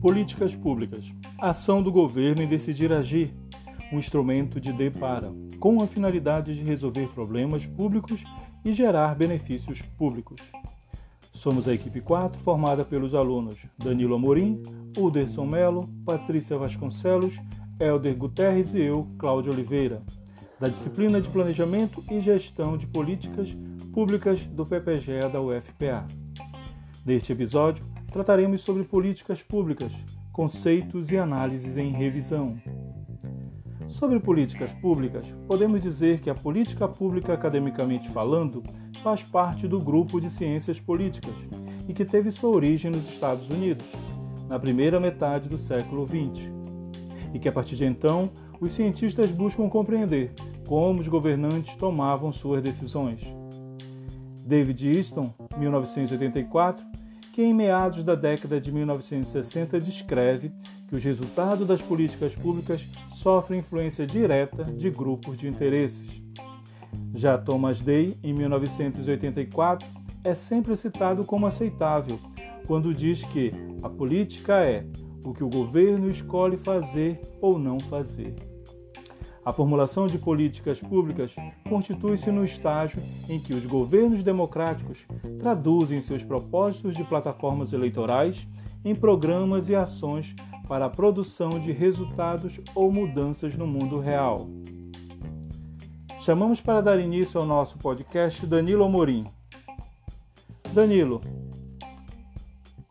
Políticas públicas. Ação do governo em decidir agir. Um instrumento de depara, com a finalidade de resolver problemas públicos e gerar benefícios públicos. Somos a equipe 4, formada pelos alunos Danilo Amorim, Uderson Melo, Patrícia Vasconcelos, Helder Guterres e eu, Cláudio Oliveira, da disciplina de Planejamento e Gestão de Políticas Públicas do PPGE da UFPA. Neste episódio, trataremos sobre políticas públicas, conceitos e análises em revisão. Sobre políticas públicas, podemos dizer que a política pública, academicamente falando, faz parte do grupo de ciências políticas e que teve sua origem nos Estados Unidos, na primeira metade do século XX, e que a partir de então os cientistas buscam compreender como os governantes tomavam suas decisões. David Easton, 1984, que em meados da década de 1960 descreve que os resultados das políticas públicas sofrem influência direta de grupos de interesses. Já Thomas Day, em 1984, é sempre citado como aceitável quando diz que a política é o que o governo escolhe fazer ou não fazer. A formulação de políticas públicas constitui-se no estágio em que os governos democráticos traduzem seus propósitos de plataformas eleitorais em programas e ações para a produção de resultados ou mudanças no mundo real. Chamamos para dar início ao nosso podcast Danilo Amorim. Danilo,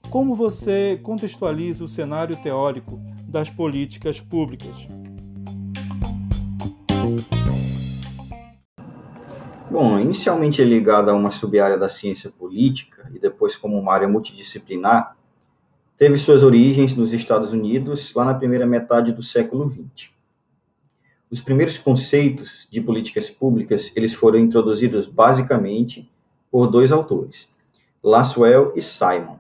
como você contextualiza o cenário teórico das políticas públicas? Bom, inicialmente ligada a uma sub-área da ciência política e depois como uma área multidisciplinar, teve suas origens nos Estados Unidos lá na primeira metade do século XX. Os primeiros conceitos de políticas públicas, eles foram introduzidos basicamente por dois autores, Laswell e Simon.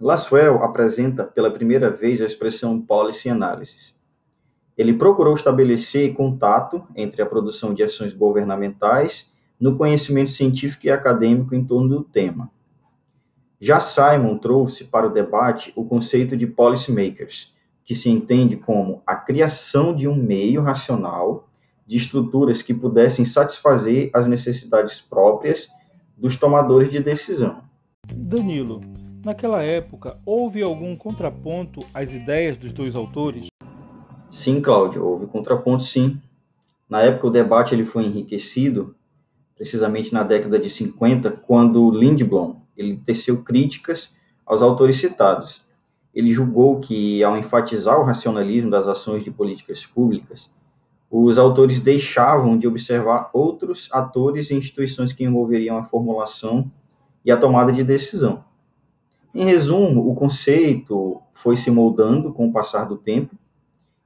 Laswell apresenta pela primeira vez a expressão policy analysis, ele procurou estabelecer contato entre a produção de ações governamentais no conhecimento científico e acadêmico em torno do tema. Já Simon trouxe para o debate o conceito de policymakers, que se entende como a criação de um meio racional de estruturas que pudessem satisfazer as necessidades próprias dos tomadores de decisão. Danilo, naquela época houve algum contraponto às ideias dos dois autores? Sim, Cláudio, houve contraponto, sim. Na época, o debate ele foi enriquecido, precisamente na década de 50, quando Lindblom ele teceu críticas aos autores citados. Ele julgou que, ao enfatizar o racionalismo das ações de políticas públicas, os autores deixavam de observar outros atores e instituições que envolveriam a formulação e a tomada de decisão. Em resumo, o conceito foi se moldando com o passar do tempo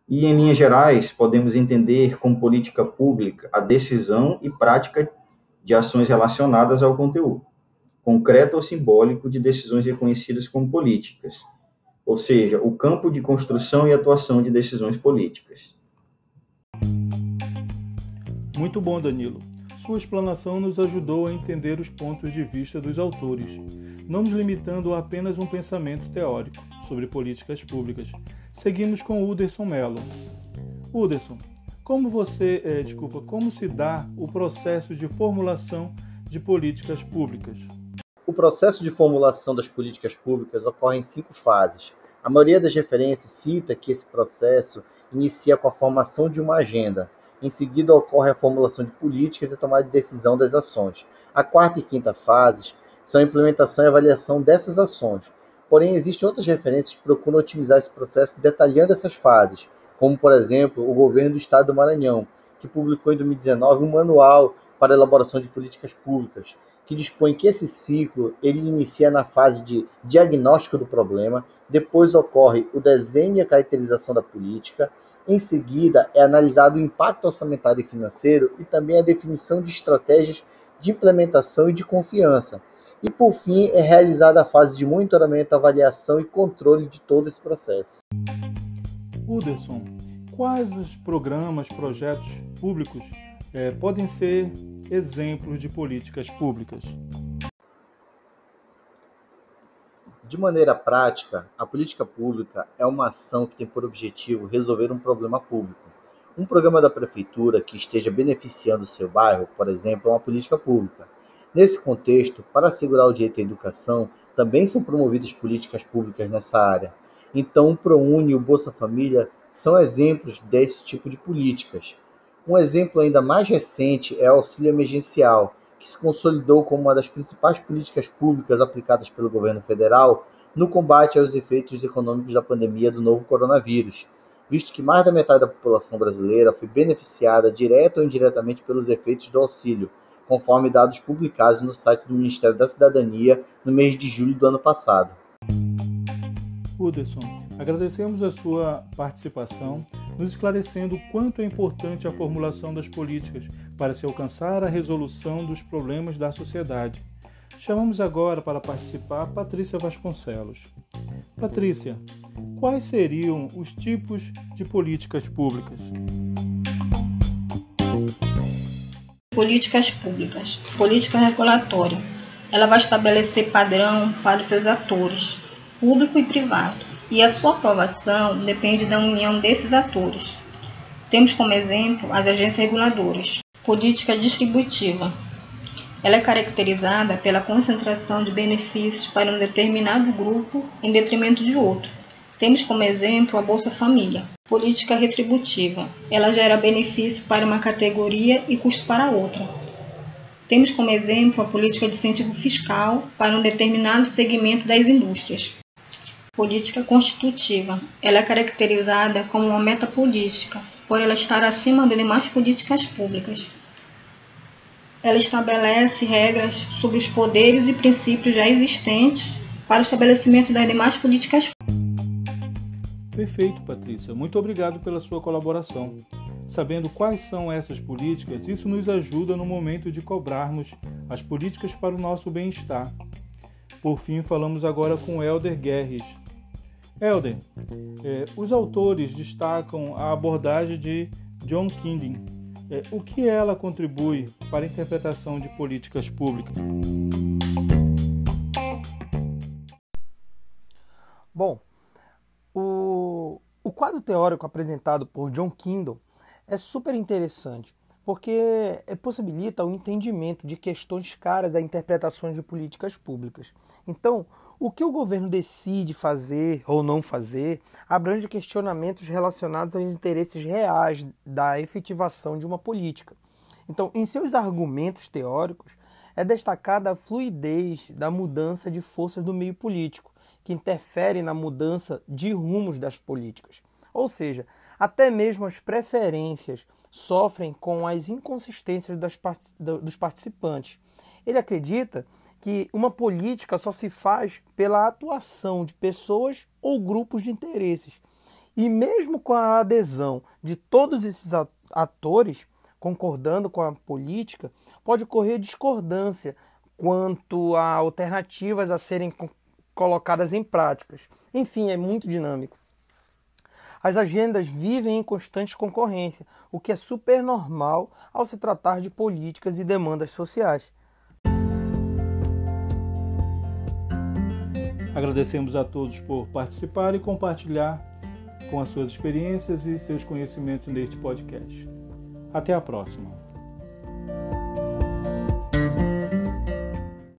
e, em linhas gerais, podemos entender como política pública a decisão e prática de ações relacionadas ao conteúdo, concreto ou simbólico de decisões reconhecidas como políticas, ou seja, o campo de construção e atuação de decisões políticas. Muito bom, Danilo. Sua explanação nos ajudou a entender os pontos de vista dos autores, não nos limitando a apenas um pensamento teórico sobre políticas públicas, Seguimos com Uderson Mello. Uderson, como você, é, desculpa, como se dá o processo de formulação de políticas públicas? O processo de formulação das políticas públicas ocorre em cinco fases. A maioria das referências cita que esse processo inicia com a formação de uma agenda. Em seguida, ocorre a formulação de políticas e a tomada de decisão das ações. A quarta e quinta fases são a implementação e avaliação dessas ações. Porém, existem outras referências que procuram otimizar esse processo detalhando essas fases, como, por exemplo, o governo do estado do Maranhão, que publicou em 2019 um manual para elaboração de políticas públicas, que dispõe que esse ciclo ele inicia na fase de diagnóstico do problema, depois ocorre o desenho e a caracterização da política, em seguida é analisado o impacto orçamentário e financeiro e também a definição de estratégias de implementação e de confiança, e, por fim, é realizada a fase de monitoramento, avaliação e controle de todo esse processo. Uderson, quais os programas, projetos públicos eh, podem ser exemplos de políticas públicas? De maneira prática, a política pública é uma ação que tem por objetivo resolver um problema público. Um programa da prefeitura que esteja beneficiando seu bairro, por exemplo, é uma política pública. Nesse contexto, para assegurar o direito à educação, também são promovidas políticas públicas nessa área. Então, o ProUni e o Bolsa Família são exemplos desse tipo de políticas. Um exemplo ainda mais recente é o auxílio emergencial, que se consolidou como uma das principais políticas públicas aplicadas pelo governo federal no combate aos efeitos econômicos da pandemia do novo coronavírus, visto que mais da metade da população brasileira foi beneficiada direta ou indiretamente pelos efeitos do auxílio, conforme dados publicados no site do Ministério da Cidadania no mês de julho do ano passado. Uderson, agradecemos a sua participação nos esclarecendo o quanto é importante a formulação das políticas para se alcançar a resolução dos problemas da sociedade. Chamamos agora para participar Patrícia Vasconcelos. Patrícia, quais seriam os tipos de políticas públicas? Políticas públicas. Política regulatória. Ela vai estabelecer padrão para os seus atores, público e privado e a sua aprovação depende da união desses atores. Temos como exemplo as agências reguladoras. Política distributiva. Ela é caracterizada pela concentração de benefícios para um determinado grupo em detrimento de outro. Temos como exemplo a Bolsa Família. Política retributiva. Ela gera benefício para uma categoria e custo para outra. Temos como exemplo a política de incentivo fiscal para um determinado segmento das indústrias. Política constitutiva. Ela é caracterizada como uma meta política, por ela estar acima de demais políticas públicas. Ela estabelece regras sobre os poderes e princípios já existentes para o estabelecimento das demais políticas Perfeito, Patrícia. Muito obrigado pela sua colaboração. Sabendo quais são essas políticas, isso nos ajuda no momento de cobrarmos as políticas para o nosso bem-estar. Por fim, falamos agora com Elder Guerres, Helder, é, os autores destacam a abordagem de John Kinding. É, o que ela contribui para a interpretação de políticas públicas? O, quadro teórico apresentado por John Kindle é super interessante, porque possibilita o entendimento de questões caras a interpretações de políticas públicas. Então, o que o governo decide fazer ou não fazer abrange questionamentos relacionados aos interesses reais da efetivação de uma política. Então, em seus argumentos teóricos, é destacada a fluidez da mudança de forças do meio político, que interfere na mudança de rumos das políticas. Ou seja, até mesmo as preferências sofrem com as inconsistências das, dos participantes. Ele acredita que uma política só se faz pela atuação de pessoas ou grupos de interesses. E mesmo com a adesão de todos esses atores concordando com a política, pode ocorrer discordância quanto a alternativas a serem colocadas em práticas. Enfim, é muito dinâmico. As agendas vivem em constante concorrência, o que é super normal ao se tratar de políticas e demandas sociais. Agradecemos a todos por participar e compartilhar com as suas experiências e seus conhecimentos neste podcast. Até a próxima!